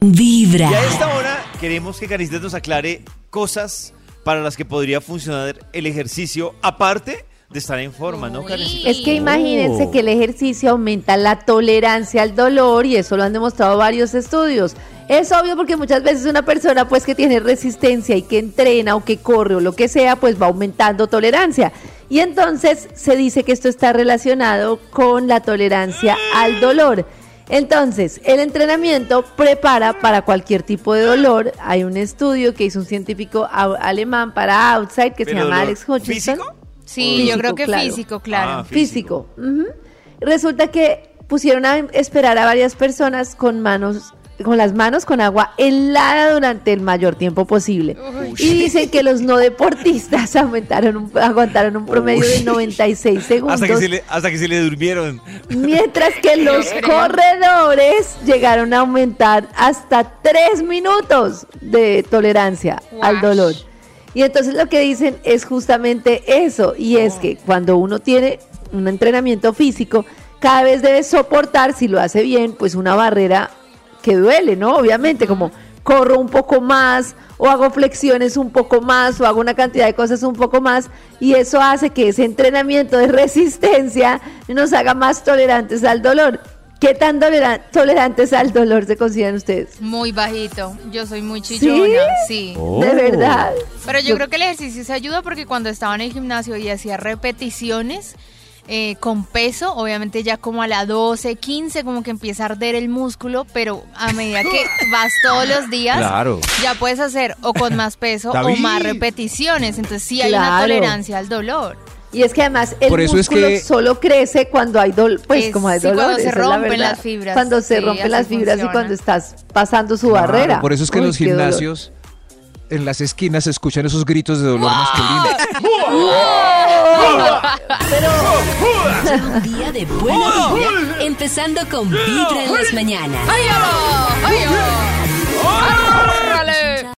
Vibra. Y a esta hora queremos que Caricitas nos aclare cosas para las que podría funcionar el ejercicio, aparte de estar en forma, ¿no, Karencita? Es que imagínense que el ejercicio aumenta la tolerancia al dolor y eso lo han demostrado varios estudios. Es obvio porque muchas veces una persona pues que tiene resistencia y que entrena o que corre o lo que sea, pues va aumentando tolerancia. Y entonces se dice que esto está relacionado con la tolerancia al dolor. Entonces, el entrenamiento prepara para cualquier tipo de dolor. Hay un estudio que hizo un científico alemán para Outside que se ¿Pero llama Alex Hutchinson. físico? Sí, Físico, yo creo que claro. físico, claro. Ah, físico. Resulta que pusieron a esperar a varias personas con manos con las manos con agua helada durante el mayor tiempo posible. Y dicen que los no deportistas aumentaron un- aguantaron un promedio de 96 segundos. Hasta que, se le, hasta que se le durmieron. Mientras que los corredores llegaron a aumentar hasta tres minutos de tolerancia al dolor. Y entonces lo que dicen es justamente eso, y es que cuando uno tiene un entrenamiento físico, cada vez debe soportar, si lo hace bien, pues una barrera que duele, ¿no? Obviamente, como corro un poco más, o hago flexiones un poco más, o hago una cantidad de cosas un poco más, y eso hace que ese entrenamiento de resistencia nos haga más tolerantes al dolor. ¿Qué tan tolera- tolerantes al dolor se consideran ustedes? Muy bajito. Yo soy muy chillona, sí. De verdad. Pero yo creo que el ejercicio se ayuda porque cuando estaba en el gimnasio y hacía repeticiones eh, con peso, obviamente ya como a la 12, 15, como que empieza a arder el músculo, pero a medida que vas todos los días, Claro. ya puedes hacer o con más peso o más repeticiones. Entonces sí hay una tolerancia al dolor. Y es que además el Por eso es músculo que- solo crece cuando hay dolor, pues Es- como hay sí, dolor. cuando se esa es la rompen las fibras. Cuando se Sí, rompen las fibras y cuando estás pasando su Claro, barrera. Por eso es que Uy, los dolor. En las esquinas, se escuchan esos gritos de dolor masculino. Un día de buena vibra, empezando con Vibra en las mañanas. ¡Ay,